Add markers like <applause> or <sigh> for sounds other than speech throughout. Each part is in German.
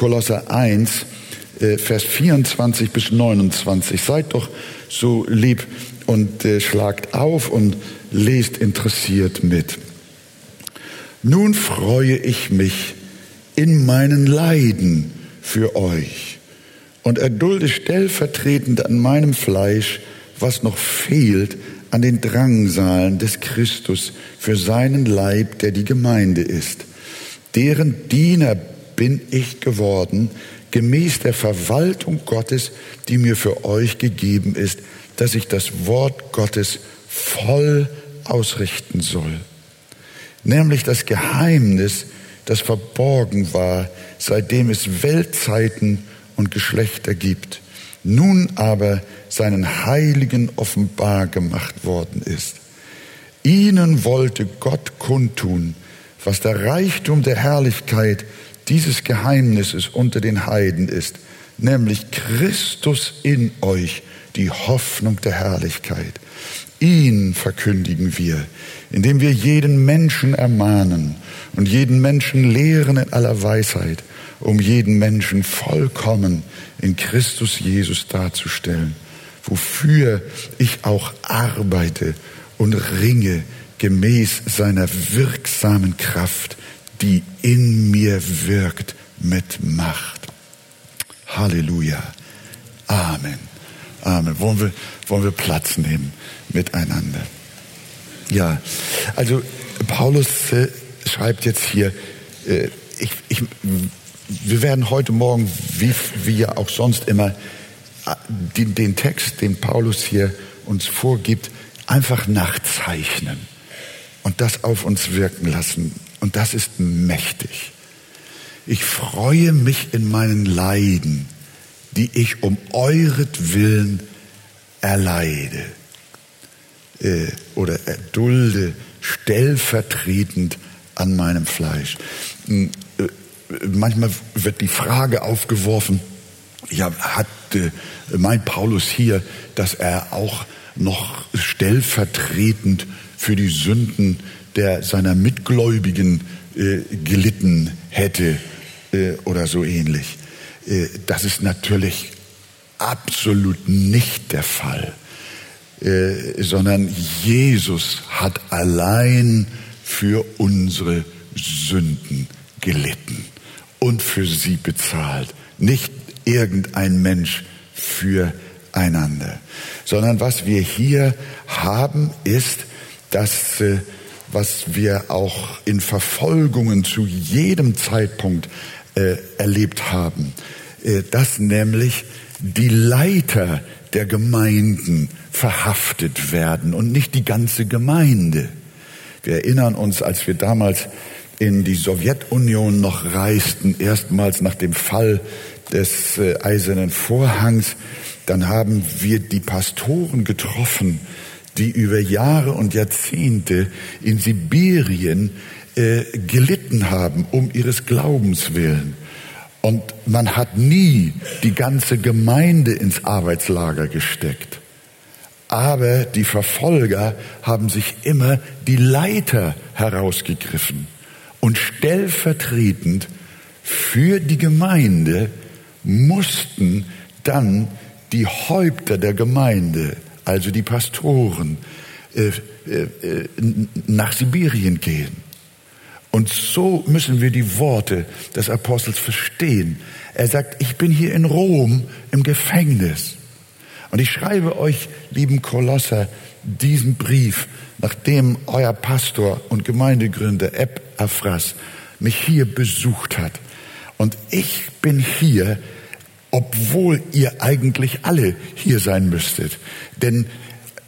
Kolosser 1, äh, Vers 24 bis 29. Seid doch so lieb und äh, schlagt auf und lest interessiert mit. Nun freue ich mich in meinen Leiden für euch und erdulde stellvertretend an meinem Fleisch, was noch fehlt an den Drangsalen des Christus für seinen Leib, der die Gemeinde ist. Deren Diener bin ich geworden, gemäß der Verwaltung Gottes, die mir für euch gegeben ist, dass ich das Wort Gottes voll ausrichten soll. Nämlich das Geheimnis, das verborgen war, seitdem es Weltzeiten und Geschlechter gibt, nun aber seinen Heiligen offenbar gemacht worden ist. Ihnen wollte Gott kundtun, was der Reichtum der Herrlichkeit dieses Geheimnisses unter den Heiden ist, nämlich Christus in euch, die Hoffnung der Herrlichkeit. Ihn verkündigen wir, indem wir jeden Menschen ermahnen und jeden Menschen lehren in aller Weisheit, um jeden Menschen vollkommen in Christus Jesus darzustellen, wofür ich auch arbeite und ringe gemäß seiner wirksamen Kraft, die in mir wirkt mit Macht. Halleluja. Amen. Amen. Wollen wir, wollen wir Platz nehmen miteinander? Ja, also Paulus äh, schreibt jetzt hier, äh, ich, ich, wir werden heute Morgen, wie, wie ja auch sonst immer, äh, den, den Text, den Paulus hier uns vorgibt, einfach nachzeichnen und das auf uns wirken lassen. Und das ist mächtig. Ich freue mich in meinen Leiden, die ich um euretwillen erleide äh, oder erdulde, stellvertretend an meinem Fleisch. Hm, äh, manchmal wird die Frage aufgeworfen, ja, hat äh, meint Paulus hier, dass er auch noch stellvertretend für die Sünden der seiner Mitgläubigen äh, gelitten hätte äh, oder so ähnlich. Äh, das ist natürlich absolut nicht der Fall, äh, sondern Jesus hat allein für unsere Sünden gelitten und für sie bezahlt. Nicht irgendein Mensch füreinander, sondern was wir hier haben, ist, dass äh, was wir auch in Verfolgungen zu jedem Zeitpunkt äh, erlebt haben, äh, dass nämlich die Leiter der Gemeinden verhaftet werden und nicht die ganze Gemeinde. Wir erinnern uns, als wir damals in die Sowjetunion noch reisten, erstmals nach dem Fall des äh, Eisernen Vorhangs, dann haben wir die Pastoren getroffen, die über Jahre und Jahrzehnte in Sibirien äh, gelitten haben um ihres Glaubens willen. Und man hat nie die ganze Gemeinde ins Arbeitslager gesteckt. Aber die Verfolger haben sich immer die Leiter herausgegriffen und stellvertretend für die Gemeinde mussten dann die Häupter der Gemeinde also die Pastoren, äh, äh, äh, nach Sibirien gehen. Und so müssen wir die Worte des Apostels verstehen. Er sagt, ich bin hier in Rom im Gefängnis. Und ich schreibe euch, lieben Kolosser, diesen Brief, nachdem euer Pastor und Gemeindegründer Epaphras mich hier besucht hat. Und ich bin hier obwohl ihr eigentlich alle hier sein müsstet. Denn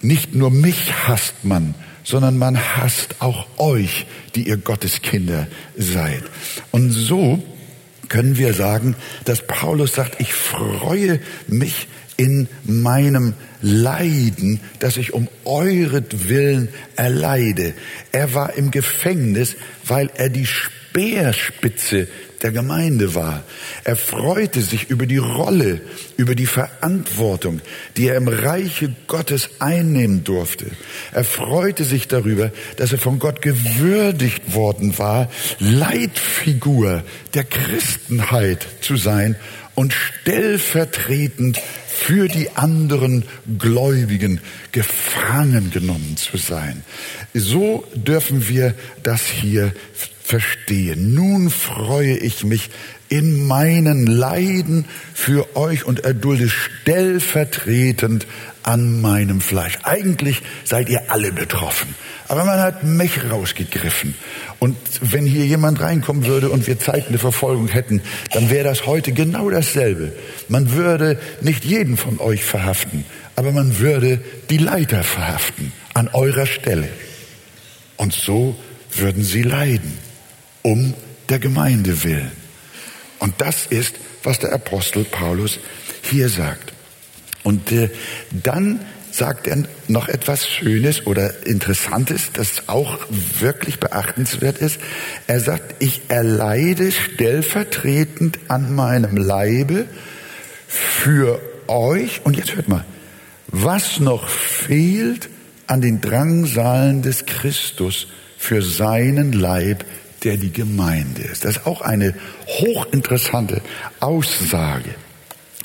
nicht nur mich hasst man, sondern man hasst auch euch, die ihr Gottes Kinder seid. Und so können wir sagen, dass Paulus sagt, ich freue mich in meinem Leiden, das ich um euretwillen erleide. Er war im Gefängnis, weil er die Speerspitze der Gemeinde war. Er freute sich über die Rolle, über die Verantwortung, die er im Reiche Gottes einnehmen durfte. Er freute sich darüber, dass er von Gott gewürdigt worden war, Leitfigur der Christenheit zu sein und stellvertretend für die anderen Gläubigen gefangen genommen zu sein. So dürfen wir das hier verstehen. Nun freue ich mich in meinen Leiden für euch und erdulde stellvertretend an meinem Fleisch. Eigentlich seid ihr alle betroffen. Aber man hat mich rausgegriffen. Und wenn hier jemand reinkommen würde und wir zeitende Verfolgung hätten, dann wäre das heute genau dasselbe. Man würde nicht jeden von euch verhaften, aber man würde die Leiter verhaften an eurer Stelle. Und so würden sie leiden, um der Gemeinde willen. Und das ist, was der Apostel Paulus hier sagt. Und äh, dann sagt er noch etwas Schönes oder Interessantes, das auch wirklich beachtenswert ist. Er sagt, ich erleide stellvertretend an meinem Leibe für euch, und jetzt hört mal, was noch fehlt an den Drangsalen des Christus für seinen Leib, der die Gemeinde ist. Das ist auch eine hochinteressante Aussage.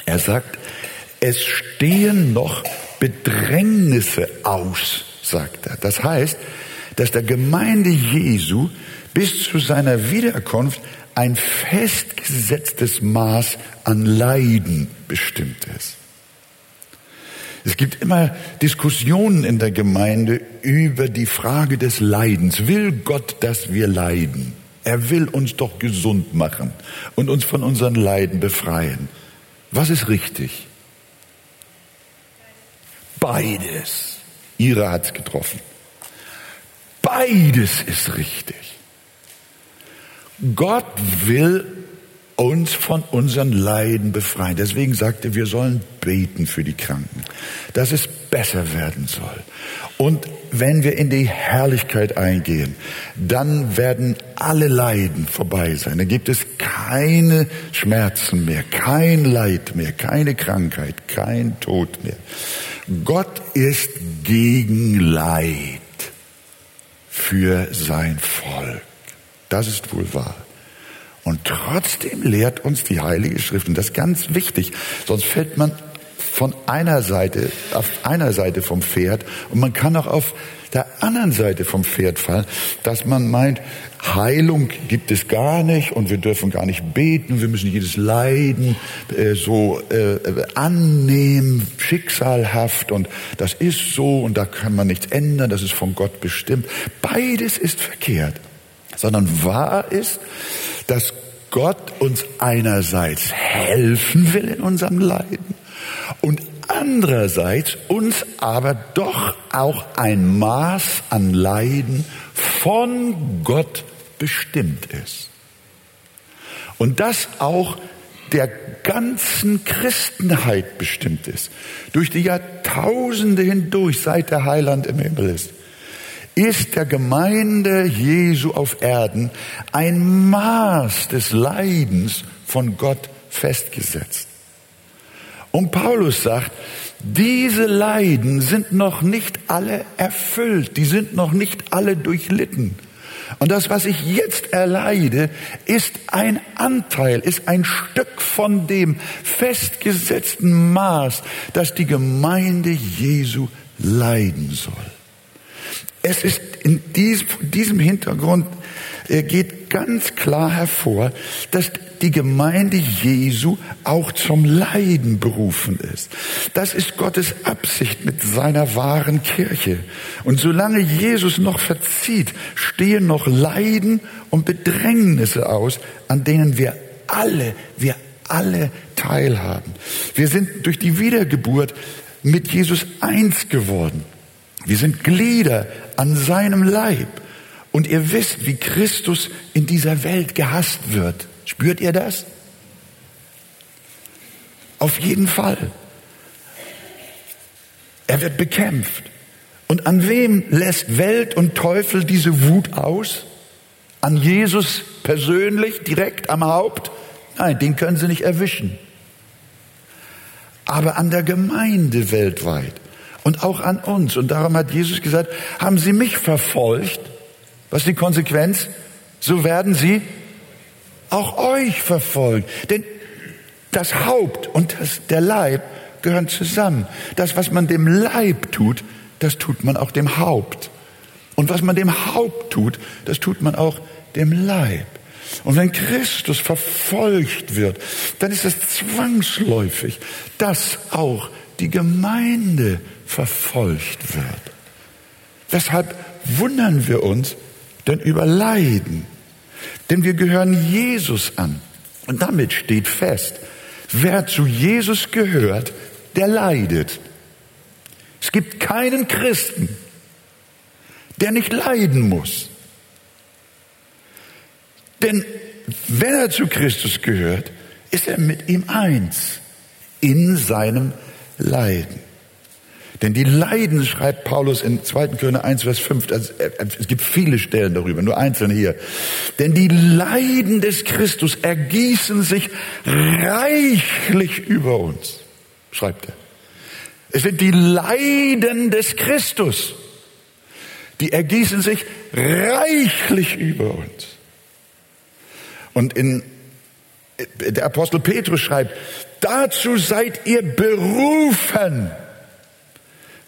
Er sagt, es stehen noch Bedrängnisse aus, sagt er. Das heißt, dass der Gemeinde Jesu bis zu seiner Wiederkunft ein festgesetztes Maß an Leiden bestimmt ist. Es gibt immer Diskussionen in der Gemeinde über die Frage des Leidens. Will Gott, dass wir leiden? Er will uns doch gesund machen und uns von unseren Leiden befreien. Was ist richtig? Beides. Ihre hat's getroffen. Beides ist richtig. Gott will uns von unseren Leiden befreien. Deswegen sagte, wir sollen beten für die Kranken, dass es besser werden soll. Und wenn wir in die Herrlichkeit eingehen, dann werden alle Leiden vorbei sein. Dann gibt es keine Schmerzen mehr, kein Leid mehr, keine Krankheit, kein Tod mehr. Gott ist gegen Leid für sein Volk. Das ist wohl wahr. Und trotzdem lehrt uns die Heilige Schrift, und das ist ganz wichtig, sonst fällt man von einer Seite, auf einer Seite vom Pferd und man kann auch auf der anderen Seite vom Pferd fallen, dass man meint, Heilung gibt es gar nicht und wir dürfen gar nicht beten, wir müssen jedes Leiden äh, so äh, annehmen, schicksalhaft und das ist so und da kann man nichts ändern, das ist von Gott bestimmt. Beides ist verkehrt, sondern wahr ist, dass Gott uns einerseits helfen will in unserem Leiden und andererseits uns aber doch auch ein Maß an Leiden von Gott bestimmt ist. Und das auch der ganzen Christenheit bestimmt ist. Durch die Jahrtausende hindurch, seit der Heiland im Himmel ist, ist der Gemeinde Jesu auf Erden ein Maß des Leidens von Gott festgesetzt. Und Paulus sagt, diese Leiden sind noch nicht alle erfüllt, die sind noch nicht alle durchlitten. Und das, was ich jetzt erleide, ist ein Anteil, ist ein Stück von dem festgesetzten Maß, das die Gemeinde Jesu leiden soll. Es ist in diesem Hintergrund geht ganz klar hervor, dass die Gemeinde Jesu auch zum Leiden berufen ist. Das ist Gottes Absicht mit seiner wahren Kirche. Und solange Jesus noch verzieht, stehen noch Leiden und Bedrängnisse aus, an denen wir alle, wir alle teilhaben. Wir sind durch die Wiedergeburt mit Jesus eins geworden. Wir sind Glieder an seinem Leib. Und ihr wisst, wie Christus in dieser Welt gehasst wird. Spürt ihr das? Auf jeden Fall. Er wird bekämpft. Und an wem lässt Welt und Teufel diese Wut aus? An Jesus persönlich, direkt am Haupt? Nein, den können sie nicht erwischen. Aber an der Gemeinde weltweit und auch an uns. Und darum hat Jesus gesagt, haben sie mich verfolgt? Was ist die Konsequenz? So werden sie auch euch verfolgen. Denn das Haupt und das, der Leib gehören zusammen. Das, was man dem Leib tut, das tut man auch dem Haupt. Und was man dem Haupt tut, das tut man auch dem Leib. Und wenn Christus verfolgt wird, dann ist es zwangsläufig, dass auch die Gemeinde verfolgt wird. Weshalb wundern wir uns denn über Leiden? Denn wir gehören Jesus an. Und damit steht fest, wer zu Jesus gehört, der leidet. Es gibt keinen Christen, der nicht leiden muss. Denn wenn er zu Christus gehört, ist er mit ihm eins in seinem Leiden. Denn die Leiden, schreibt Paulus in 2. Korinther 1, Vers 5, also es gibt viele Stellen darüber, nur einzelne hier. Denn die Leiden des Christus ergießen sich reichlich über uns, schreibt er. Es sind die Leiden des Christus, die ergießen sich reichlich über uns. Und in, der Apostel Petrus schreibt, dazu seid ihr berufen,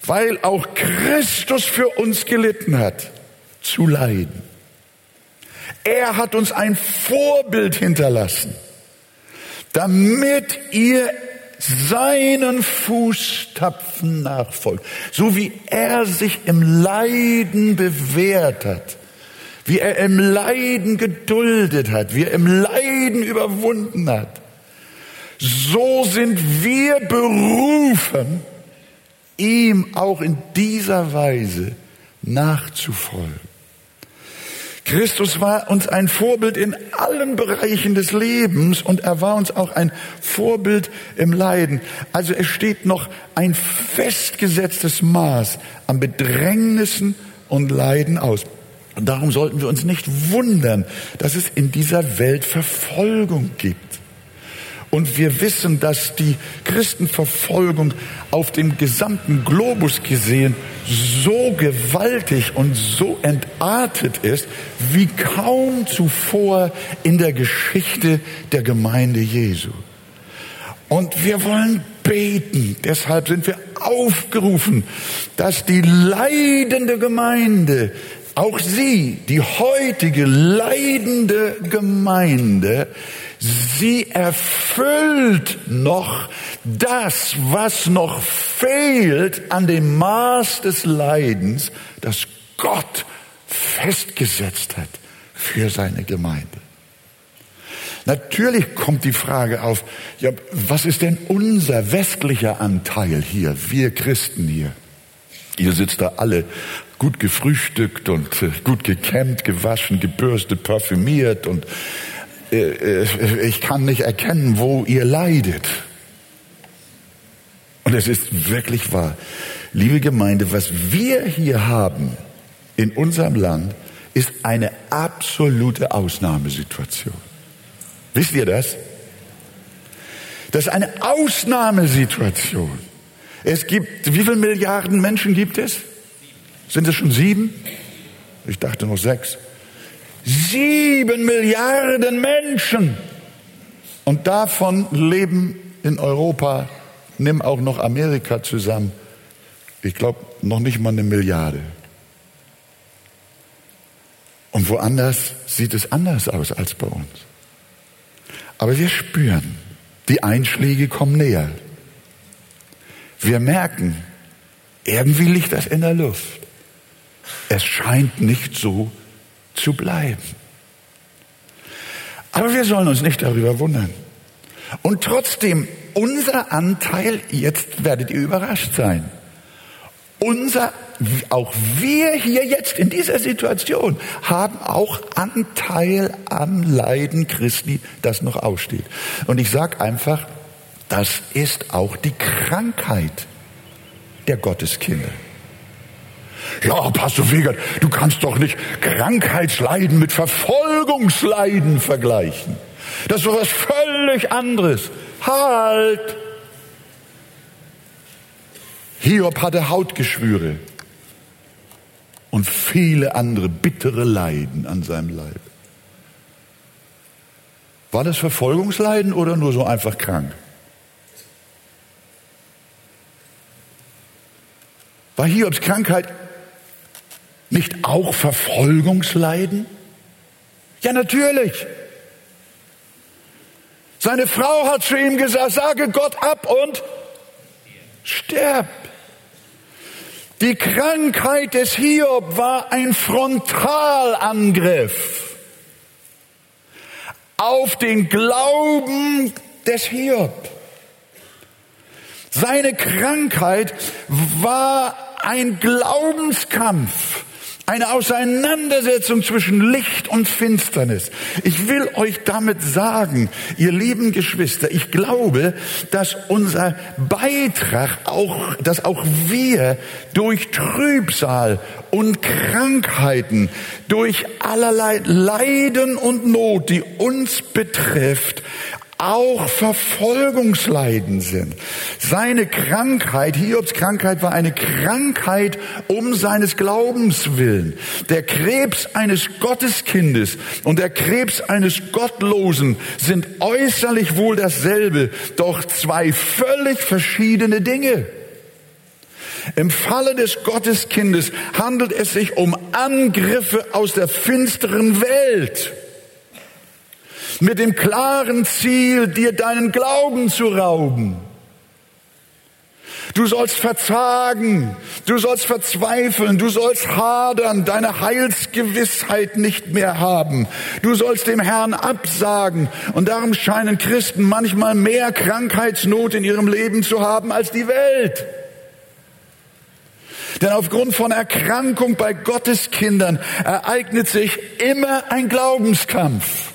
weil auch Christus für uns gelitten hat, zu leiden. Er hat uns ein Vorbild hinterlassen, damit ihr seinen Fußtapfen nachfolgt, so wie er sich im Leiden bewährt hat, wie er im Leiden geduldet hat, wie er im Leiden überwunden hat. So sind wir berufen, ihm auch in dieser Weise nachzufolgen. Christus war uns ein Vorbild in allen Bereichen des Lebens und er war uns auch ein Vorbild im Leiden. Also es steht noch ein festgesetztes Maß an Bedrängnissen und Leiden aus. Und darum sollten wir uns nicht wundern, dass es in dieser Welt Verfolgung gibt. Und wir wissen, dass die Christenverfolgung auf dem gesamten Globus gesehen so gewaltig und so entartet ist, wie kaum zuvor in der Geschichte der Gemeinde Jesu. Und wir wollen beten. Deshalb sind wir aufgerufen, dass die leidende Gemeinde auch sie, die heutige leidende Gemeinde, sie erfüllt noch das, was noch fehlt an dem Maß des Leidens, das Gott festgesetzt hat für seine Gemeinde. Natürlich kommt die Frage auf, ja, was ist denn unser westlicher Anteil hier, wir Christen hier? Ihr sitzt da alle gut gefrühstückt und äh, gut gekämmt, gewaschen, gebürstet, parfümiert und ich kann nicht erkennen, wo ihr leidet. Und es ist wirklich wahr. Liebe Gemeinde, was wir hier haben in unserem Land, ist eine absolute Ausnahmesituation. Wisst ihr das? Das ist eine Ausnahmesituation. Es gibt, wie viele Milliarden Menschen gibt es? Sind es schon sieben? Ich dachte noch sechs. Sieben Milliarden Menschen. Und davon leben in Europa, nimm auch noch Amerika zusammen, ich glaube noch nicht mal eine Milliarde. Und woanders sieht es anders aus als bei uns. Aber wir spüren, die Einschläge kommen näher. Wir merken, irgendwie liegt das in der Luft. Es scheint nicht so zu bleiben. Aber wir sollen uns nicht darüber wundern. Und trotzdem, unser Anteil, jetzt werdet ihr überrascht sein, unser, auch wir hier jetzt in dieser Situation haben auch Anteil am Leiden Christi, das noch aussteht. Und ich sage einfach, das ist auch die Krankheit der Gotteskinder. Ja, Pastor Wegert, du kannst doch nicht Krankheitsleiden mit Verfolgungsleiden vergleichen. Das ist doch was völlig anderes. Halt! Hiob hatte Hautgeschwüre und viele andere bittere Leiden an seinem Leib. War das Verfolgungsleiden oder nur so einfach krank? War Hiobs Krankheit nicht auch Verfolgungsleiden? Ja, natürlich. Seine Frau hat zu ihm gesagt, sage Gott ab und sterb. Die Krankheit des Hiob war ein Frontalangriff auf den Glauben des Hiob. Seine Krankheit war ein Glaubenskampf. Eine Auseinandersetzung zwischen Licht und Finsternis. Ich will euch damit sagen, ihr lieben Geschwister, ich glaube, dass unser Beitrag auch, dass auch wir durch Trübsal und Krankheiten, durch allerlei Leiden und Not, die uns betrifft, auch Verfolgungsleiden sind. Seine Krankheit, Hiobs Krankheit war eine Krankheit um seines Glaubens willen. Der Krebs eines Gotteskindes und der Krebs eines Gottlosen sind äußerlich wohl dasselbe, doch zwei völlig verschiedene Dinge. Im Falle des Gotteskindes handelt es sich um Angriffe aus der finsteren Welt mit dem klaren Ziel, dir deinen Glauben zu rauben. Du sollst verzagen, du sollst verzweifeln, du sollst hadern, deine Heilsgewissheit nicht mehr haben. Du sollst dem Herrn absagen. Und darum scheinen Christen manchmal mehr Krankheitsnot in ihrem Leben zu haben als die Welt. Denn aufgrund von Erkrankung bei Gotteskindern ereignet sich immer ein Glaubenskampf.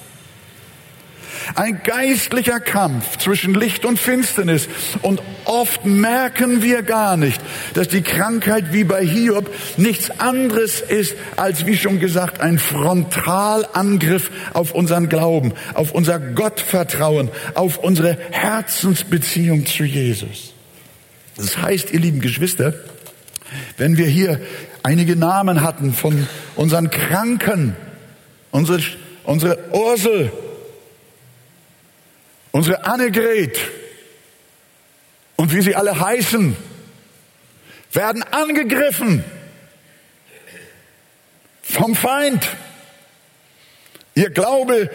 Ein geistlicher Kampf zwischen Licht und Finsternis. Und oft merken wir gar nicht, dass die Krankheit wie bei Hiob nichts anderes ist, als wie schon gesagt, ein Frontalangriff auf unseren Glauben, auf unser Gottvertrauen, auf unsere Herzensbeziehung zu Jesus. Das heißt, ihr lieben Geschwister, wenn wir hier einige Namen hatten von unseren Kranken, unsere, unsere Ursel, unsere Annegret und wie sie alle heißen, werden angegriffen vom Feind. Ihr Glaube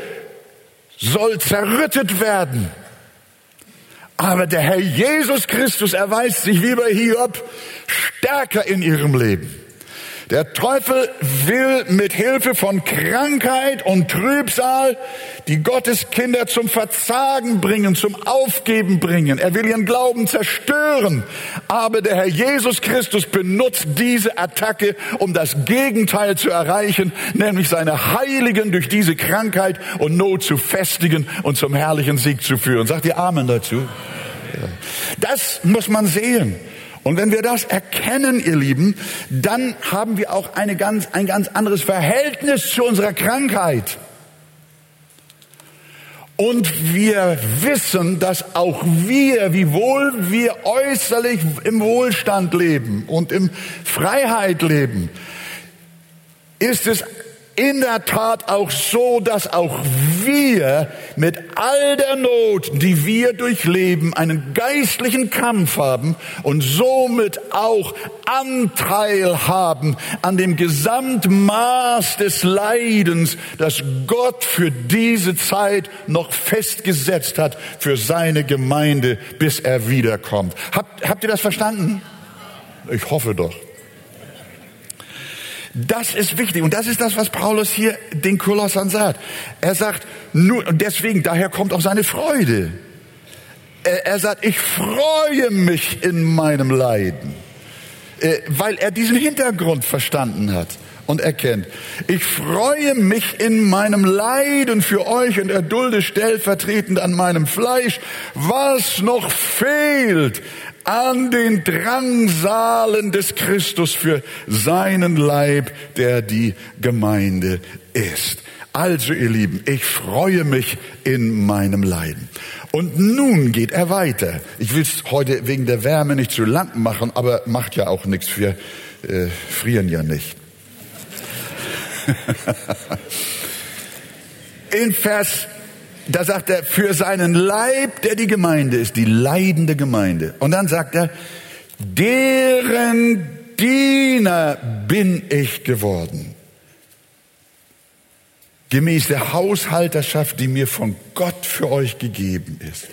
soll zerrüttet werden. Aber der Herr Jesus Christus erweist sich wie bei Hiob stärker in ihrem Leben. Der Teufel will mit Hilfe von Krankheit und Trübsal die Gotteskinder zum Verzagen bringen, zum Aufgeben bringen. Er will ihren Glauben zerstören. Aber der Herr Jesus Christus benutzt diese Attacke, um das Gegenteil zu erreichen, nämlich seine Heiligen durch diese Krankheit und Not zu festigen und zum herrlichen Sieg zu führen. Sagt ihr Amen dazu? Das muss man sehen. Und wenn wir das erkennen, ihr Lieben, dann haben wir auch eine ganz, ein ganz anderes Verhältnis zu unserer Krankheit. Und wir wissen, dass auch wir, wiewohl wir äußerlich im Wohlstand leben und in Freiheit leben, ist es in der Tat auch so, dass auch wir mit all der Not, die wir durchleben, einen geistlichen Kampf haben und somit auch Anteil haben an dem Gesamtmaß des Leidens, das Gott für diese Zeit noch festgesetzt hat für seine Gemeinde, bis er wiederkommt. Habt, habt ihr das verstanden? Ich hoffe doch. Das ist wichtig und das ist das, was Paulus hier den Kolossern sagt. Er sagt, nur, und deswegen, daher kommt auch seine Freude. Er, er sagt, ich freue mich in meinem Leiden, äh, weil er diesen Hintergrund verstanden hat. und erkennt, ich freue mich in meinem Leiden für euch und erdulde stellvertretend an meinem Fleisch, was noch fehlt an den Drangsalen des Christus für seinen Leib, der die Gemeinde ist. Also ihr Lieben, ich freue mich in meinem Leiden. Und nun geht er weiter. Ich will es heute wegen der Wärme nicht zu lang machen, aber macht ja auch nichts. Wir äh, frieren ja nicht. <laughs> In Vers, da sagt er, für seinen Leib, der die Gemeinde ist, die leidende Gemeinde. Und dann sagt er, deren Diener bin ich geworden. Gemäß der Haushalterschaft, die mir von Gott für euch gegeben ist.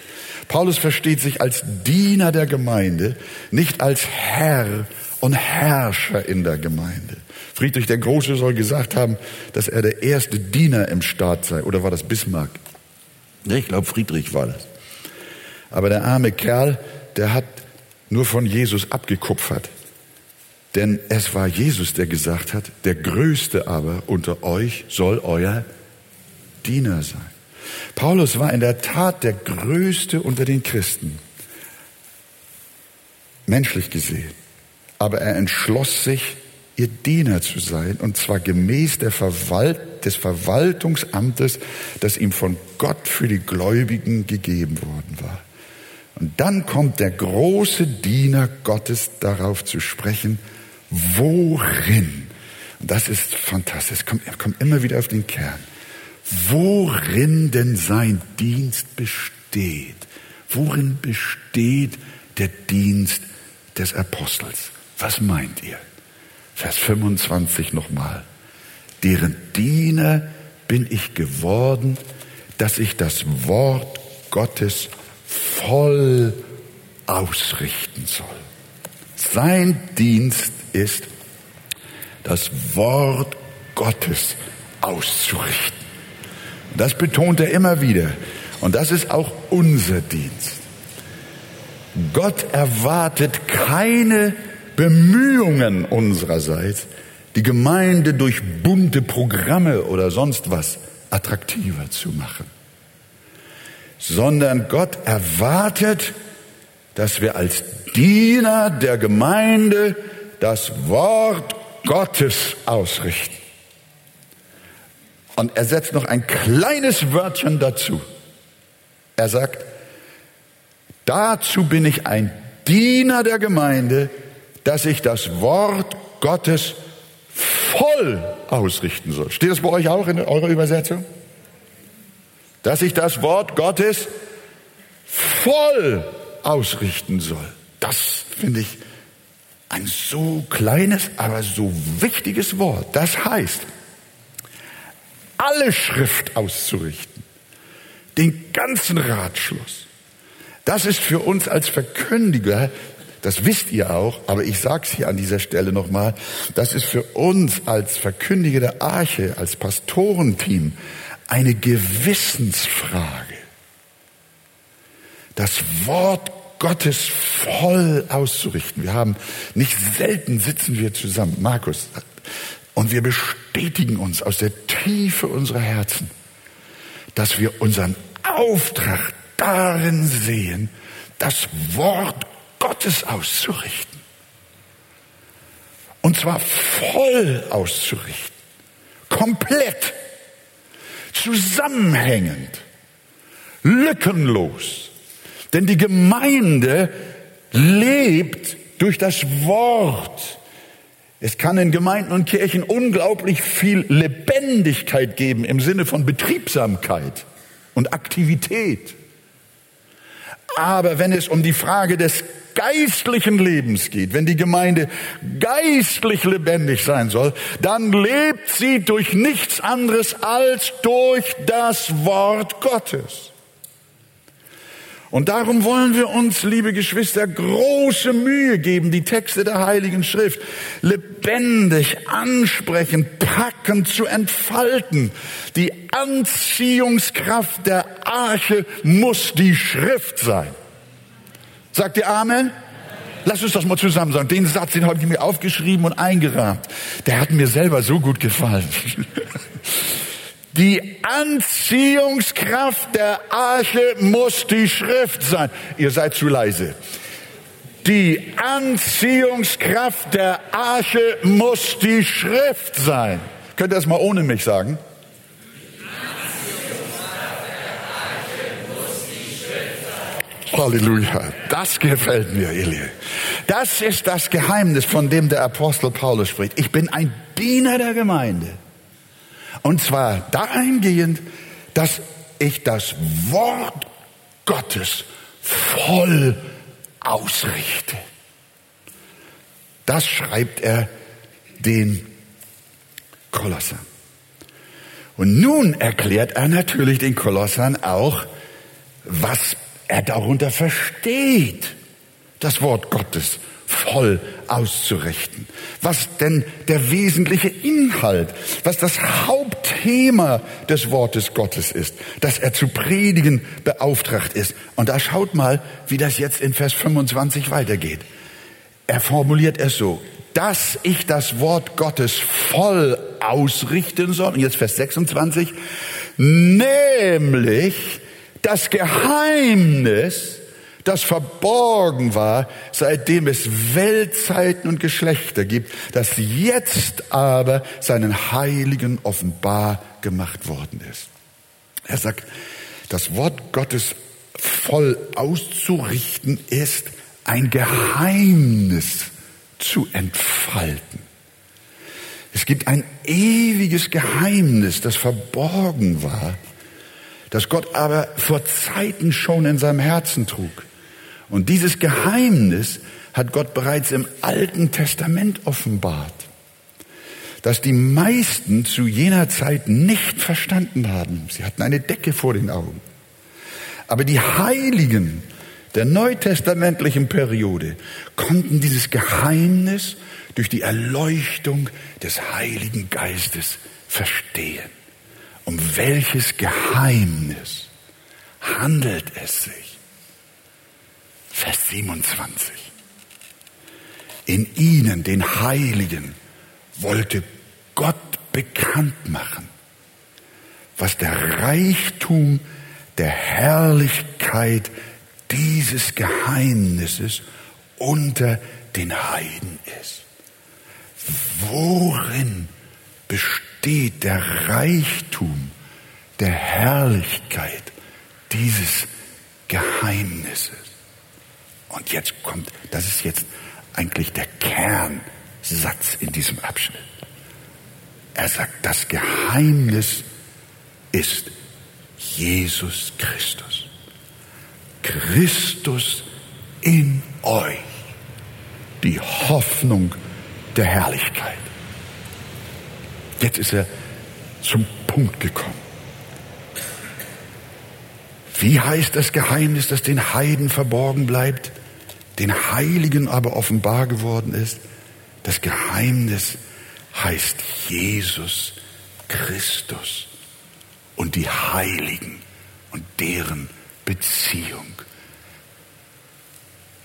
Paulus versteht sich als Diener der Gemeinde, nicht als Herr und Herrscher in der Gemeinde. Friedrich der Große soll gesagt haben, dass er der erste Diener im Staat sei. Oder war das Bismarck? Ich glaube, Friedrich war das. Aber der arme Kerl, der hat nur von Jesus abgekupfert. Denn es war Jesus, der gesagt hat, der Größte aber unter euch soll euer Diener sein. Paulus war in der Tat der Größte unter den Christen, menschlich gesehen. Aber er entschloss sich, ihr Diener zu sein, und zwar gemäß der Verwalt, des Verwaltungsamtes, das ihm von Gott für die Gläubigen gegeben worden war. Und dann kommt der große Diener Gottes darauf zu sprechen, worin, und das ist fantastisch, kommt, kommt immer wieder auf den Kern, worin denn sein Dienst besteht. Worin besteht der Dienst des Apostels? Was meint ihr? Vers 25 nochmal. Deren Diener bin ich geworden, dass ich das Wort Gottes voll ausrichten soll. Sein Dienst ist, das Wort Gottes auszurichten. Das betont er immer wieder. Und das ist auch unser Dienst. Gott erwartet keine Bemühungen unsererseits, die Gemeinde durch bunte Programme oder sonst was attraktiver zu machen, sondern Gott erwartet, dass wir als Diener der Gemeinde das Wort Gottes ausrichten. Und er setzt noch ein kleines Wörtchen dazu. Er sagt, dazu bin ich ein Diener der Gemeinde, dass ich das Wort Gottes voll ausrichten soll. Steht das bei euch auch in eurer Übersetzung? Dass ich das Wort Gottes voll ausrichten soll. Das finde ich ein so kleines, aber so wichtiges Wort. Das heißt, alle Schrift auszurichten, den ganzen Ratschluss. Das ist für uns als Verkündiger das wisst ihr auch, aber ich sage es hier an dieser Stelle nochmal. Das ist für uns als Verkündiger der Arche, als Pastorenteam eine Gewissensfrage. Das Wort Gottes voll auszurichten. Wir haben nicht selten sitzen wir zusammen, Markus, und wir bestätigen uns aus der Tiefe unserer Herzen, dass wir unseren Auftrag darin sehen, das Wort Gottes auszurichten. Und zwar voll auszurichten. Komplett. Zusammenhängend. Lückenlos. Denn die Gemeinde lebt durch das Wort. Es kann in Gemeinden und Kirchen unglaublich viel Lebendigkeit geben im Sinne von Betriebsamkeit und Aktivität. Aber wenn es um die Frage des geistlichen Lebens geht, wenn die Gemeinde geistlich lebendig sein soll, dann lebt sie durch nichts anderes als durch das Wort Gottes. Und darum wollen wir uns, liebe Geschwister, große Mühe geben, die Texte der Heiligen Schrift lebendig, ansprechend, packend zu entfalten. Die Anziehungskraft der Arche muss die Schrift sein. Sagt ihr Amen? Lass uns das mal zusammen sagen. Den Satz, den habe ich mir aufgeschrieben und eingerahmt. Der hat mir selber so gut gefallen. <laughs> Die Anziehungskraft der Arche muss die Schrift sein. Ihr seid zu leise. Die Anziehungskraft der Arche muss die Schrift sein. Könnt ihr das mal ohne mich sagen? Halleluja. Das gefällt mir, Elie. Das ist das Geheimnis, von dem der Apostel Paulus spricht. Ich bin ein Diener der Gemeinde. Und zwar dahingehend, dass ich das Wort Gottes voll ausrichte. Das schreibt er den Kolossern. Und nun erklärt er natürlich den Kolossern auch, was er darunter versteht, das Wort Gottes voll auszurichten. Was denn der wesentliche Inhalt, was das Hauptthema des Wortes Gottes ist, dass er zu predigen beauftragt ist. Und da schaut mal, wie das jetzt in Vers 25 weitergeht. Er formuliert es so, dass ich das Wort Gottes voll ausrichten soll. Und jetzt Vers 26, nämlich das Geheimnis, das verborgen war, seitdem es Weltzeiten und Geschlechter gibt, das jetzt aber seinen Heiligen offenbar gemacht worden ist. Er sagt, das Wort Gottes voll auszurichten ist ein Geheimnis zu entfalten. Es gibt ein ewiges Geheimnis, das verborgen war, das Gott aber vor Zeiten schon in seinem Herzen trug. Und dieses Geheimnis hat Gott bereits im Alten Testament offenbart, das die meisten zu jener Zeit nicht verstanden haben. Sie hatten eine Decke vor den Augen. Aber die Heiligen der neutestamentlichen Periode konnten dieses Geheimnis durch die Erleuchtung des Heiligen Geistes verstehen. Um welches Geheimnis handelt es sich? Vers 27. In ihnen, den Heiligen, wollte Gott bekannt machen, was der Reichtum der Herrlichkeit dieses Geheimnisses unter den Heiden ist. Worin besteht steht der Reichtum der Herrlichkeit dieses Geheimnisses. Und jetzt kommt, das ist jetzt eigentlich der Kernsatz in diesem Abschnitt. Er sagt, das Geheimnis ist Jesus Christus. Christus in euch, die Hoffnung der Herrlichkeit. Jetzt ist er zum Punkt gekommen. Wie heißt das Geheimnis, das den Heiden verborgen bleibt, den Heiligen aber offenbar geworden ist? Das Geheimnis heißt Jesus Christus und die Heiligen und deren Beziehung.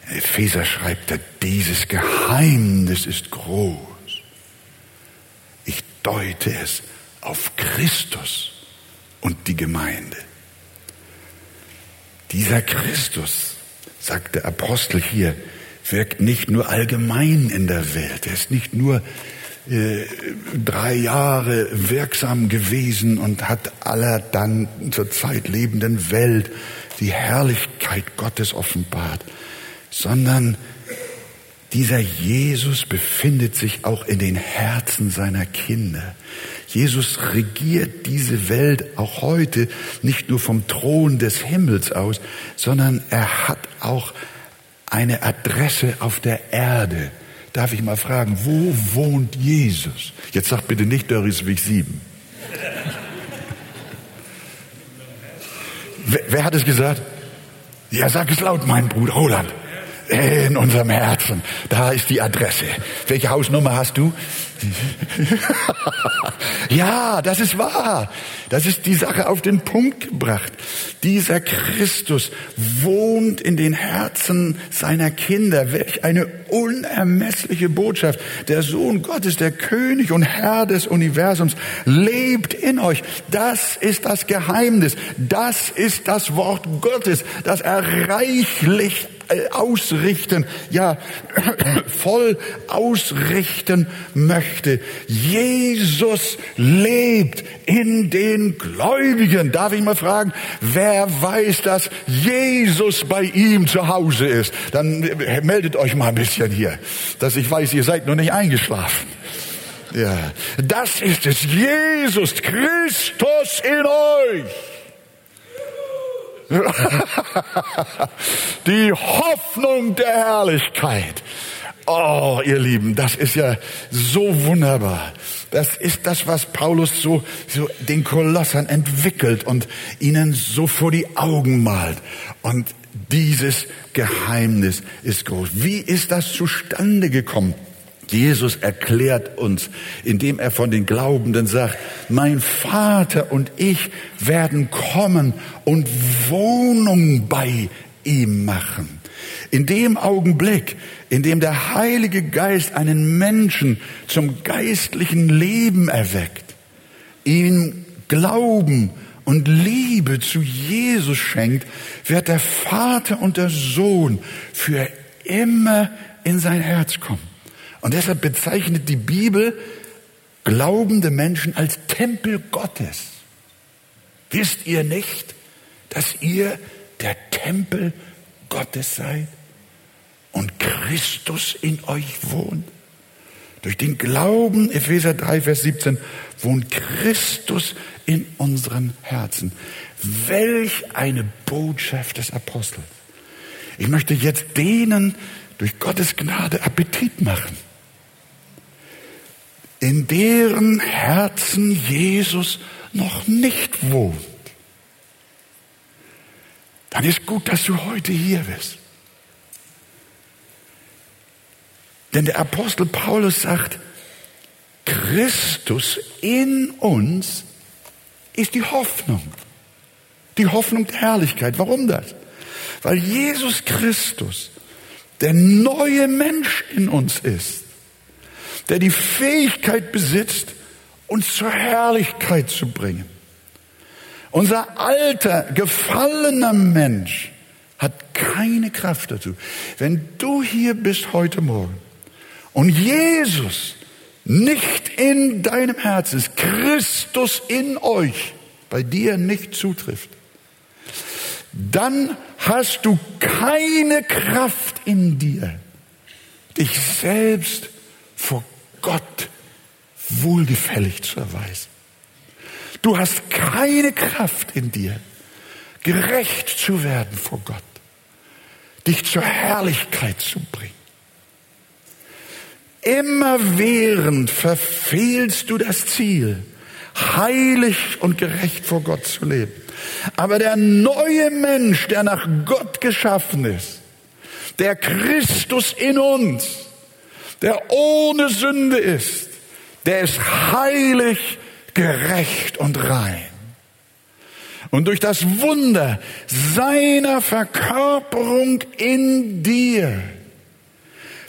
Epheser schreibt er, dieses Geheimnis ist groß deute es auf Christus und die Gemeinde. Dieser Christus, sagt der Apostel hier, wirkt nicht nur allgemein in der Welt. Er ist nicht nur äh, drei Jahre wirksam gewesen und hat aller dann zur Zeit lebenden Welt die Herrlichkeit Gottes offenbart, sondern dieser Jesus befindet sich auch in den Herzen seiner Kinder. Jesus regiert diese Welt auch heute nicht nur vom Thron des Himmels aus, sondern er hat auch eine Adresse auf der Erde. Darf ich mal fragen, wo wohnt Jesus? Jetzt sagt bitte nicht Dörrisweg 7. wer, wer hat es gesagt? Ja, sag es laut, mein Bruder Roland. In unserem Herzen. Da ist die Adresse. Welche Hausnummer hast du? <laughs> ja, das ist wahr. Das ist die Sache auf den Punkt gebracht. Dieser Christus wohnt in den Herzen seiner Kinder. Welch eine unermessliche Botschaft. Der Sohn Gottes, der König und Herr des Universums, lebt in euch. Das ist das Geheimnis. Das ist das Wort Gottes, das er reichlich ausrichten, ja, <clears throat> voll ausrichten möchte. Jesus lebt in den Gläubigen. Darf ich mal fragen, wer weiß, dass Jesus bei ihm zu Hause ist? Dann äh, meldet euch mal ein bisschen hier, dass ich weiß, ihr seid noch nicht eingeschlafen. Ja, das ist es. Jesus Christus in euch. <laughs> Die Hoffnung der Herrlichkeit. Oh, ihr Lieben, das ist ja so wunderbar. Das ist das, was Paulus so, so den Kolossern entwickelt und ihnen so vor die Augen malt. Und dieses Geheimnis ist groß. Wie ist das zustande gekommen? Jesus erklärt uns, indem er von den Glaubenden sagt, mein Vater und ich werden kommen und Wohnung bei ihm machen. In dem Augenblick, in dem der Heilige Geist einen Menschen zum geistlichen Leben erweckt, ihm Glauben und Liebe zu Jesus schenkt, wird der Vater und der Sohn für immer in sein Herz kommen. Und deshalb bezeichnet die Bibel glaubende Menschen als Tempel Gottes. Wisst ihr nicht, dass ihr der Tempel Gottes seid und Christus in euch wohnt? Durch den Glauben, Epheser 3, Vers 17, wohnt Christus in unseren Herzen. Welch eine Botschaft des Apostels. Ich möchte jetzt denen durch Gottes Gnade Appetit machen in deren Herzen Jesus noch nicht wohnt, dann ist gut, dass du heute hier bist. Denn der Apostel Paulus sagt, Christus in uns ist die Hoffnung. Die Hoffnung der Herrlichkeit. Warum das? Weil Jesus Christus der neue Mensch in uns ist der die Fähigkeit besitzt, uns zur Herrlichkeit zu bringen. Unser alter, gefallener Mensch hat keine Kraft dazu. Wenn du hier bist heute Morgen und Jesus nicht in deinem Herzen ist, Christus in euch bei dir nicht zutrifft, dann hast du keine Kraft in dir, dich selbst vor Gott wohlgefällig zu erweisen. Du hast keine Kraft in dir, gerecht zu werden vor Gott, dich zur Herrlichkeit zu bringen. Immerwährend verfehlst du das Ziel, heilig und gerecht vor Gott zu leben. Aber der neue Mensch, der nach Gott geschaffen ist, der Christus in uns, der ohne Sünde ist, der ist heilig, gerecht und rein. Und durch das Wunder seiner Verkörperung in dir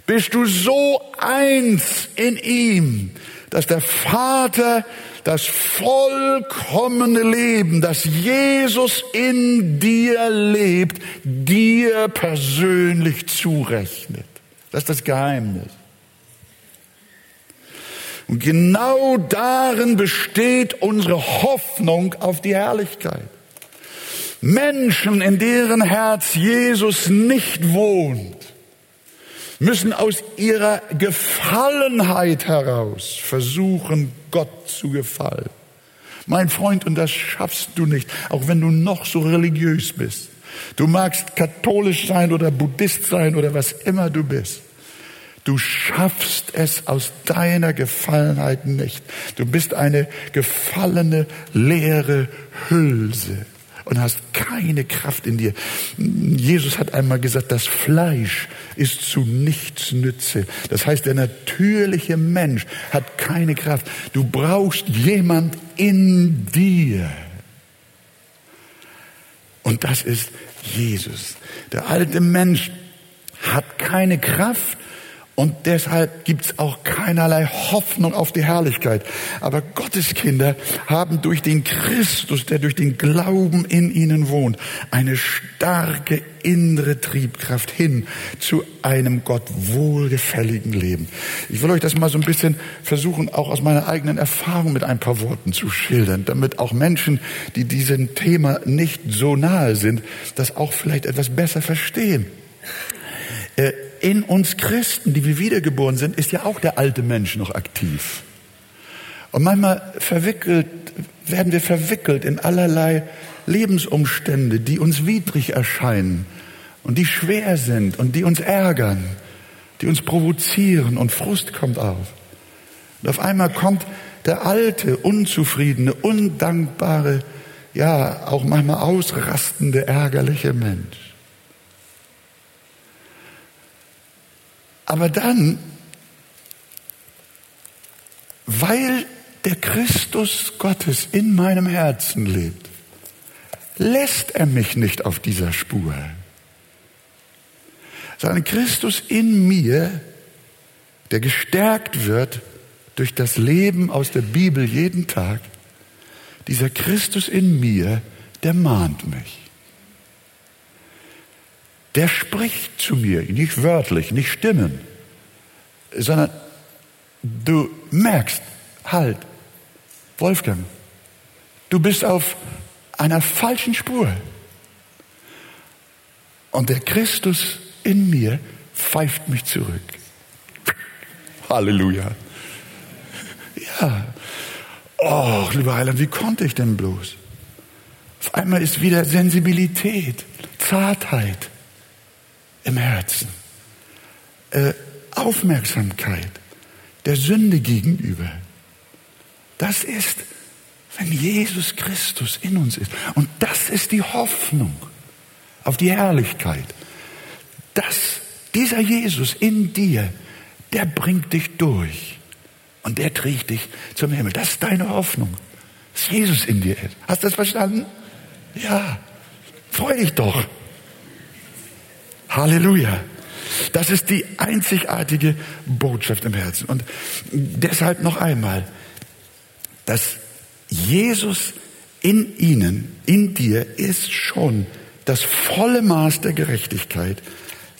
bist du so eins in ihm, dass der Vater das vollkommene Leben, das Jesus in dir lebt, dir persönlich zurechnet. Das ist das Geheimnis. Und genau darin besteht unsere Hoffnung auf die Herrlichkeit. Menschen, in deren Herz Jesus nicht wohnt, müssen aus ihrer Gefallenheit heraus versuchen, Gott zu gefallen. Mein Freund, und das schaffst du nicht, auch wenn du noch so religiös bist. Du magst katholisch sein oder Buddhist sein oder was immer du bist. Du schaffst es aus deiner Gefallenheit nicht. Du bist eine gefallene, leere Hülse. und hast keine Kraft in dir. Jesus hat einmal gesagt, das Fleisch ist zu nichts Nütze. Das heißt, der natürliche Mensch hat keine Kraft. Du brauchst jemand in dir. Und das ist Jesus. Der alte Mensch hat keine Kraft und deshalb gibt's auch keinerlei Hoffnung auf die Herrlichkeit. Aber Gottes Kinder haben durch den Christus, der durch den Glauben in ihnen wohnt, eine starke innere Triebkraft hin zu einem Gott wohlgefälligen Leben. Ich will euch das mal so ein bisschen versuchen, auch aus meiner eigenen Erfahrung mit ein paar Worten zu schildern, damit auch Menschen, die diesem Thema nicht so nahe sind, das auch vielleicht etwas besser verstehen. Äh, in uns Christen, die wir wiedergeboren sind, ist ja auch der alte Mensch noch aktiv. Und manchmal verwickelt, werden wir verwickelt in allerlei Lebensumstände, die uns widrig erscheinen und die schwer sind und die uns ärgern, die uns provozieren und Frust kommt auf. Und auf einmal kommt der alte, unzufriedene, undankbare, ja, auch manchmal ausrastende, ärgerliche Mensch. Aber dann, weil der Christus Gottes in meinem Herzen lebt, lässt er mich nicht auf dieser Spur. Sondern Christus in mir, der gestärkt wird durch das Leben aus der Bibel jeden Tag, dieser Christus in mir, der mahnt mich der spricht zu mir, nicht wörtlich, nicht Stimmen, sondern du merkst, halt, Wolfgang, du bist auf einer falschen Spur. Und der Christus in mir pfeift mich zurück. Halleluja. Ja. Oh, lieber Heiland, wie konnte ich denn bloß? Auf einmal ist wieder Sensibilität, Zartheit, im Herzen. Äh, Aufmerksamkeit der Sünde gegenüber. Das ist, wenn Jesus Christus in uns ist. Und das ist die Hoffnung auf die Herrlichkeit. Dass dieser Jesus in dir, der bringt dich durch. Und der trägt dich zum Himmel. Das ist deine Hoffnung. Dass Jesus in dir ist. Hast du das verstanden? Ja. Freu dich doch. Halleluja. Das ist die einzigartige Botschaft im Herzen. Und deshalb noch einmal, dass Jesus in ihnen, in dir ist schon das volle Maß der Gerechtigkeit,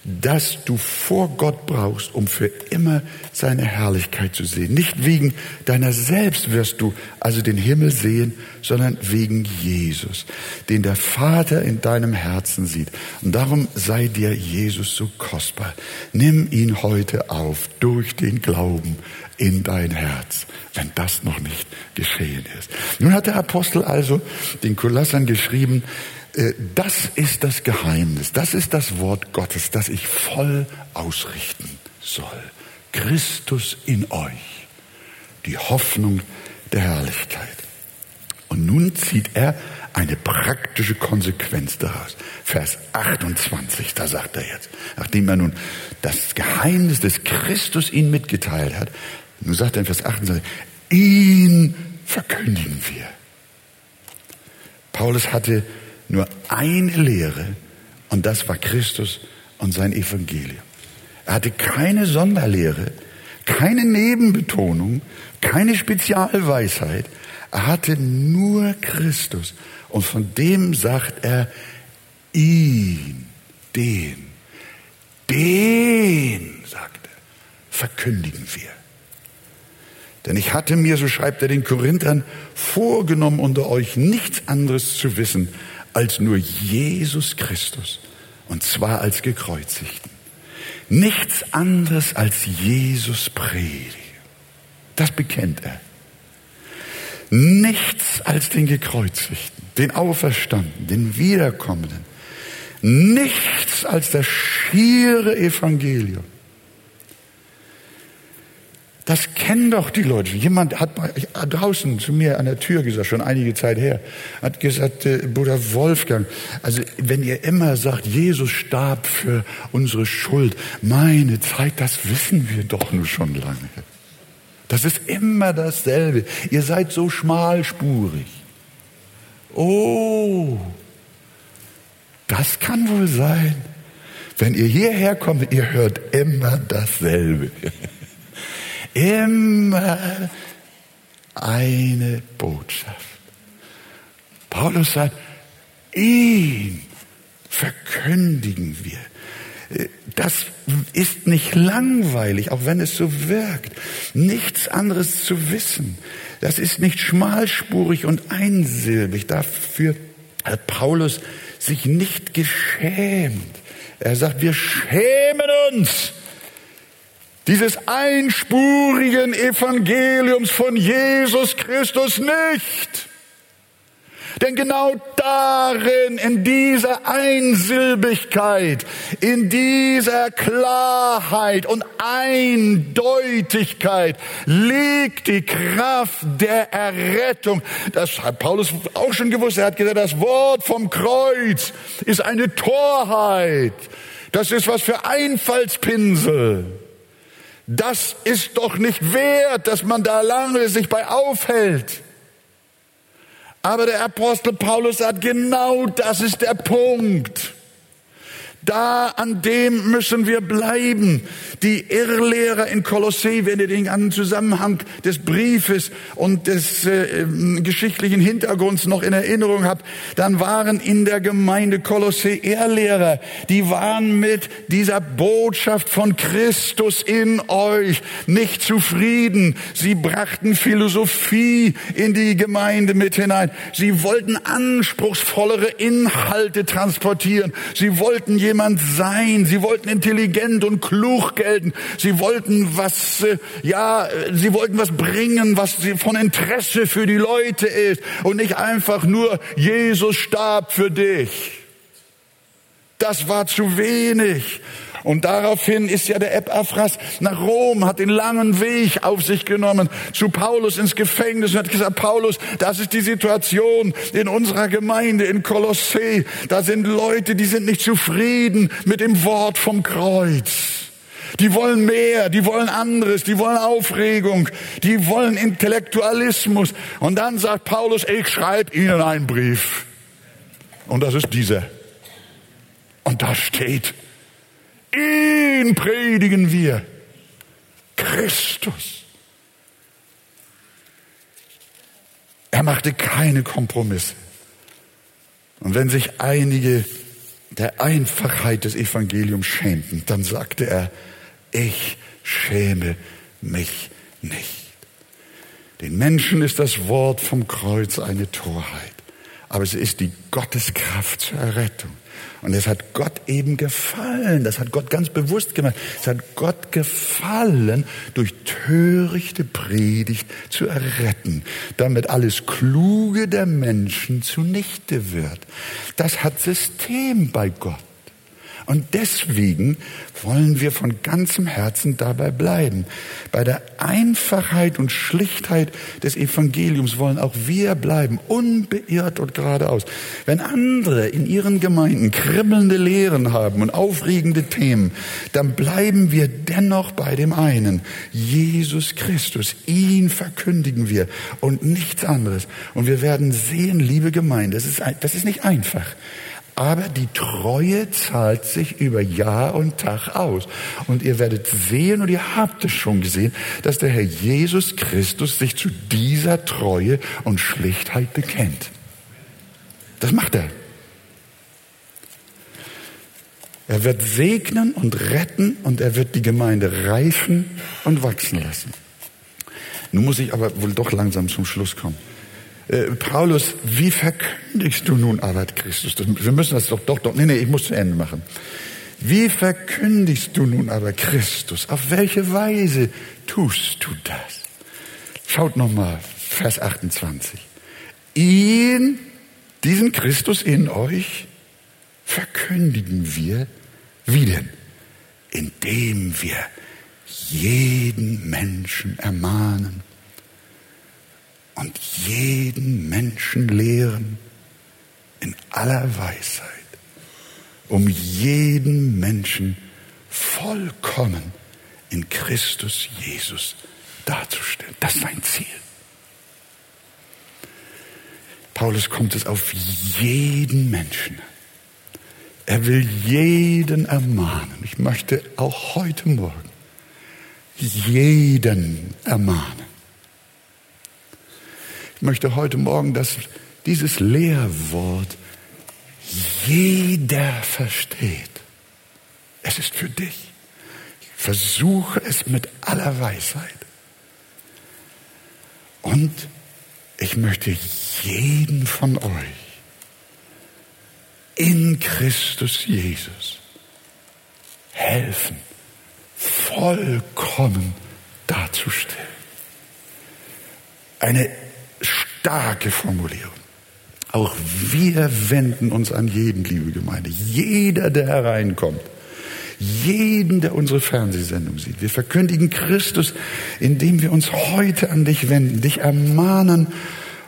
das du vor Gott brauchst, um für immer seine Herrlichkeit zu sehen. Nicht wegen deiner selbst wirst du also den Himmel sehen, sondern wegen Jesus, den der Vater in deinem Herzen sieht. Und darum sei dir Jesus so kostbar. Nimm ihn heute auf durch den Glauben in dein Herz, wenn das noch nicht geschehen ist. Nun hat der Apostel also den Kolossern geschrieben, das ist das Geheimnis, das ist das Wort Gottes, das ich voll ausrichten soll. Christus in euch, die Hoffnung der Herrlichkeit. Und nun zieht er eine praktische Konsequenz daraus. Vers 28, da sagt er jetzt, nachdem er nun das Geheimnis des Christus ihn mitgeteilt hat, nun sagt er in Vers 28, ihn verkündigen wir. Paulus hatte nur eine Lehre und das war Christus und sein Evangelium. Er hatte keine Sonderlehre, keine Nebenbetonung, keine Spezialweisheit. Er hatte nur Christus und von dem sagt er ihn, den, den, sagt er, verkündigen wir. Denn ich hatte mir, so schreibt er den Korinthern, vorgenommen unter euch nichts anderes zu wissen, als nur Jesus Christus. Und zwar als gekreuzigten. Nichts anderes als Jesus predige. Das bekennt er. Nichts als den gekreuzigten, den Auferstandenen, den Wiederkommenden. Nichts als das schiere Evangelium. Das kennen doch die Leute. Jemand hat draußen zu mir an der Tür gesagt, schon einige Zeit her, hat gesagt, äh, Bruder Wolfgang, also wenn ihr immer sagt, Jesus starb für unsere Schuld, meine Zeit, das wissen wir doch nur schon lange. Das ist immer dasselbe. Ihr seid so schmalspurig. Oh, das kann wohl sein. Wenn ihr hierher kommt, ihr hört immer dasselbe. <laughs> Immer eine Botschaft. Paulus sagt, ihn verkündigen wir. Das ist nicht langweilig, auch wenn es so wirkt. Nichts anderes zu wissen. Das ist nicht schmalspurig und einsilbig. Dafür hat Paulus sich nicht geschämt. Er sagt, wir schämen uns dieses einspurigen Evangeliums von Jesus Christus nicht. Denn genau darin, in dieser Einsilbigkeit, in dieser Klarheit und Eindeutigkeit liegt die Kraft der Errettung. Das hat Paulus auch schon gewusst. Er hat gesagt, das Wort vom Kreuz ist eine Torheit. Das ist was für Einfallspinsel. Das ist doch nicht wert, dass man da lange sich bei aufhält. Aber der Apostel Paulus sagt, genau das ist der Punkt. Da an dem müssen wir bleiben. Die Irrlehrer in Kolossee, wenn ihr den ganzen Zusammenhang des Briefes und des äh, geschichtlichen Hintergrunds noch in Erinnerung habt, dann waren in der Gemeinde Kolossee Irrlehrer, die waren mit dieser Botschaft von Christus in euch nicht zufrieden. Sie brachten Philosophie in die Gemeinde mit hinein. Sie wollten anspruchsvollere Inhalte transportieren. Sie wollten jemand sein. Sie wollten intelligent und klug gelten. Sie wollten was, äh, ja, sie wollten was bringen, was von Interesse für die Leute ist und nicht einfach nur Jesus starb für dich. Das war zu wenig. Und daraufhin ist ja der Epaphras nach Rom, hat den langen Weg auf sich genommen, zu Paulus ins Gefängnis und hat gesagt, Paulus, das ist die Situation in unserer Gemeinde in Kolossee. Da sind Leute, die sind nicht zufrieden mit dem Wort vom Kreuz. Die wollen mehr, die wollen anderes, die wollen Aufregung, die wollen Intellektualismus. Und dann sagt Paulus, ich schreibe ihnen einen Brief. Und das ist dieser. Und da steht, Ihn predigen wir. Christus. Er machte keine Kompromisse. Und wenn sich einige der Einfachheit des Evangeliums schämten, dann sagte er, ich schäme mich nicht. Den Menschen ist das Wort vom Kreuz eine Torheit, aber es ist die Gotteskraft zur Errettung. Und es hat Gott eben gefallen. Das hat Gott ganz bewusst gemacht. Es hat Gott gefallen, durch törichte Predigt zu erretten, damit alles Kluge der Menschen zunichte wird. Das hat System bei Gott. Und deswegen wollen wir von ganzem Herzen dabei bleiben. Bei der Einfachheit und Schlichtheit des Evangeliums wollen auch wir bleiben, unbeirrt und geradeaus. Wenn andere in ihren Gemeinden kribbelnde Lehren haben und aufregende Themen, dann bleiben wir dennoch bei dem einen, Jesus Christus. Ihn verkündigen wir und nichts anderes. Und wir werden sehen, liebe Gemeinde, das ist, das ist nicht einfach. Aber die Treue zahlt sich über Jahr und Tag aus. Und ihr werdet sehen, und ihr habt es schon gesehen, dass der Herr Jesus Christus sich zu dieser Treue und Schlichtheit bekennt. Das macht er. Er wird segnen und retten und er wird die Gemeinde reifen und wachsen lassen. Nun muss ich aber wohl doch langsam zum Schluss kommen. Äh, Paulus, wie verkündigst du nun aber Christus? Wir müssen das doch, doch, doch, nee, nee, ich muss zu Ende machen. Wie verkündigst du nun aber Christus? Auf welche Weise tust du das? Schaut nochmal, Vers 28. Ihn, diesen Christus in euch, verkündigen wir, wie denn? Indem wir jeden Menschen ermahnen und jeden Menschen lehren in aller Weisheit, um jeden Menschen vollkommen in Christus Jesus darzustellen. Das ist sein Ziel. Paulus kommt es auf jeden Menschen. Er will jeden ermahnen. Ich möchte auch heute Morgen jeden ermahnen. Ich möchte heute Morgen, dass dieses Lehrwort jeder versteht. Es ist für dich. Ich versuche es mit aller Weisheit. Und ich möchte jeden von euch in Christus Jesus helfen, vollkommen darzustellen. Eine starke Formulierung. Auch wir wenden uns an jeden, liebe Gemeinde. Jeder, der hereinkommt. Jeden, der unsere Fernsehsendung sieht. Wir verkündigen Christus, indem wir uns heute an dich wenden, dich ermahnen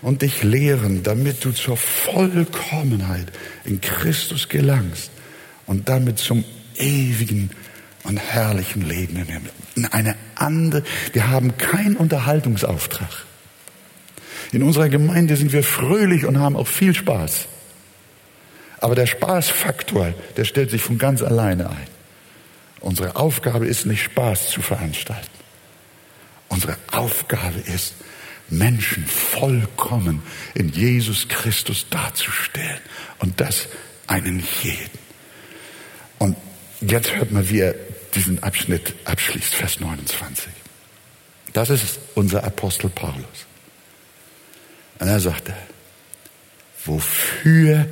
und dich lehren, damit du zur Vollkommenheit in Christus gelangst und damit zum ewigen und herrlichen Leben im Himmel. In eine andere, wir haben keinen Unterhaltungsauftrag. In unserer Gemeinde sind wir fröhlich und haben auch viel Spaß. Aber der Spaßfaktor, der stellt sich von ganz alleine ein. Unsere Aufgabe ist nicht Spaß zu veranstalten. Unsere Aufgabe ist, Menschen vollkommen in Jesus Christus darzustellen. Und das einen jeden. Und jetzt hört mal, wie er diesen Abschnitt abschließt, Vers 29. Das ist unser Apostel Paulus. Und er sagte, wofür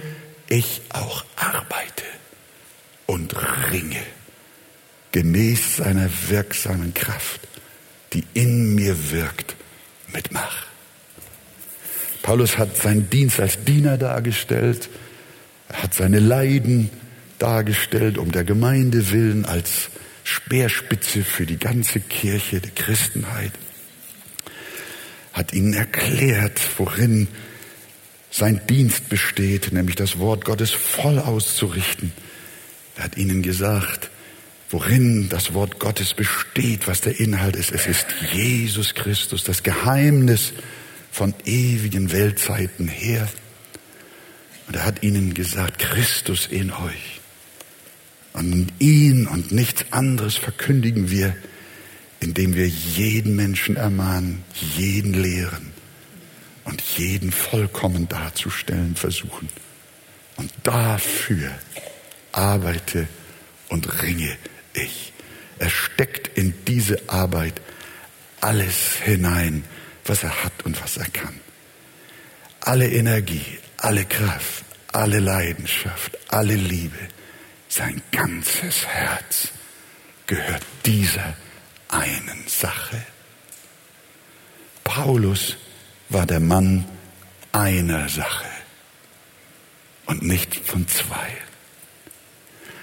ich auch arbeite und ringe, gemäß seiner wirksamen Kraft, die in mir wirkt, mitmach. Paulus hat seinen Dienst als Diener dargestellt, er hat seine Leiden dargestellt, um der Gemeinde willen, als Speerspitze für die ganze Kirche der Christenheit, hat ihnen erklärt, worin sein Dienst besteht, nämlich das Wort Gottes voll auszurichten. Er hat ihnen gesagt, worin das Wort Gottes besteht, was der Inhalt ist. Es ist Jesus Christus, das Geheimnis von ewigen Weltzeiten her. Und er hat ihnen gesagt, Christus in euch. Und ihn und nichts anderes verkündigen wir, indem wir jeden Menschen ermahnen, jeden lehren und jeden vollkommen darzustellen versuchen. Und dafür arbeite und ringe ich. Er steckt in diese Arbeit alles hinein, was er hat und was er kann. Alle Energie, alle Kraft, alle Leidenschaft, alle Liebe, sein ganzes Herz gehört dieser einen Sache. Paulus war der Mann einer Sache und nicht von zwei.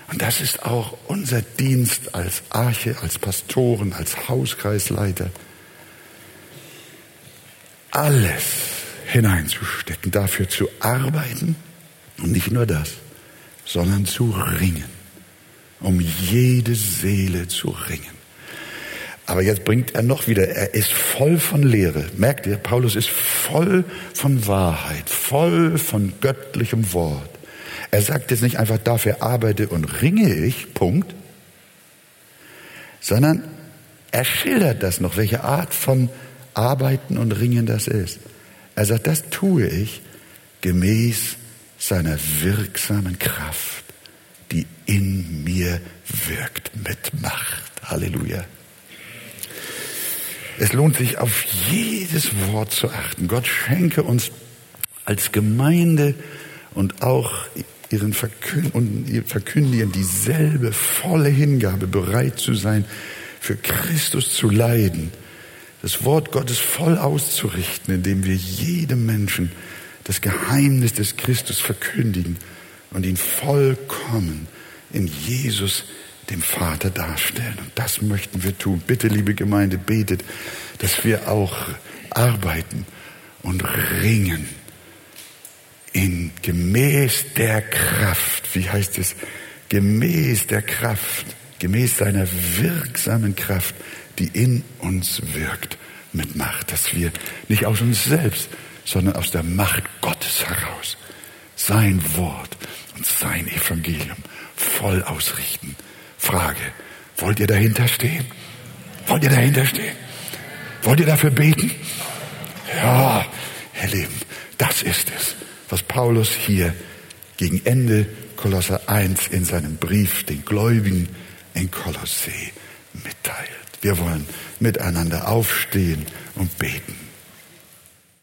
Und das ist auch unser Dienst als Arche, als Pastoren, als Hauskreisleiter. Alles hineinzustecken, dafür zu arbeiten und nicht nur das, sondern zu ringen, um jede Seele zu ringen. Aber jetzt bringt er noch wieder, er ist voll von Lehre. Merkt ihr, Paulus ist voll von Wahrheit, voll von göttlichem Wort. Er sagt jetzt nicht einfach, dafür arbeite und ringe ich, Punkt, sondern er schildert das noch, welche Art von Arbeiten und Ringen das ist. Er sagt, das tue ich gemäß seiner wirksamen Kraft, die in mir wirkt, mit Macht. Halleluja. Es lohnt sich auf jedes Wort zu achten. Gott schenke uns als Gemeinde und auch ihren Verkündigern dieselbe volle Hingabe, bereit zu sein, für Christus zu leiden, das Wort Gottes voll auszurichten, indem wir jedem Menschen das Geheimnis des Christus verkündigen und ihn vollkommen in Jesus, dem Vater darstellen. Und das möchten wir tun. Bitte, liebe Gemeinde, betet, dass wir auch arbeiten und ringen in gemäß der Kraft. Wie heißt es? Gemäß der Kraft, gemäß seiner wirksamen Kraft, die in uns wirkt mit Macht, dass wir nicht aus uns selbst, sondern aus der Macht Gottes heraus sein Wort und sein Evangelium voll ausrichten. Frage, wollt ihr dahinter stehen? Wollt ihr dahinter stehen? Wollt ihr dafür beten? Ja, Herr Leben, das ist es, was Paulus hier gegen Ende Kolosser 1 in seinem Brief den Gläubigen in Kolossee mitteilt. Wir wollen miteinander aufstehen und beten.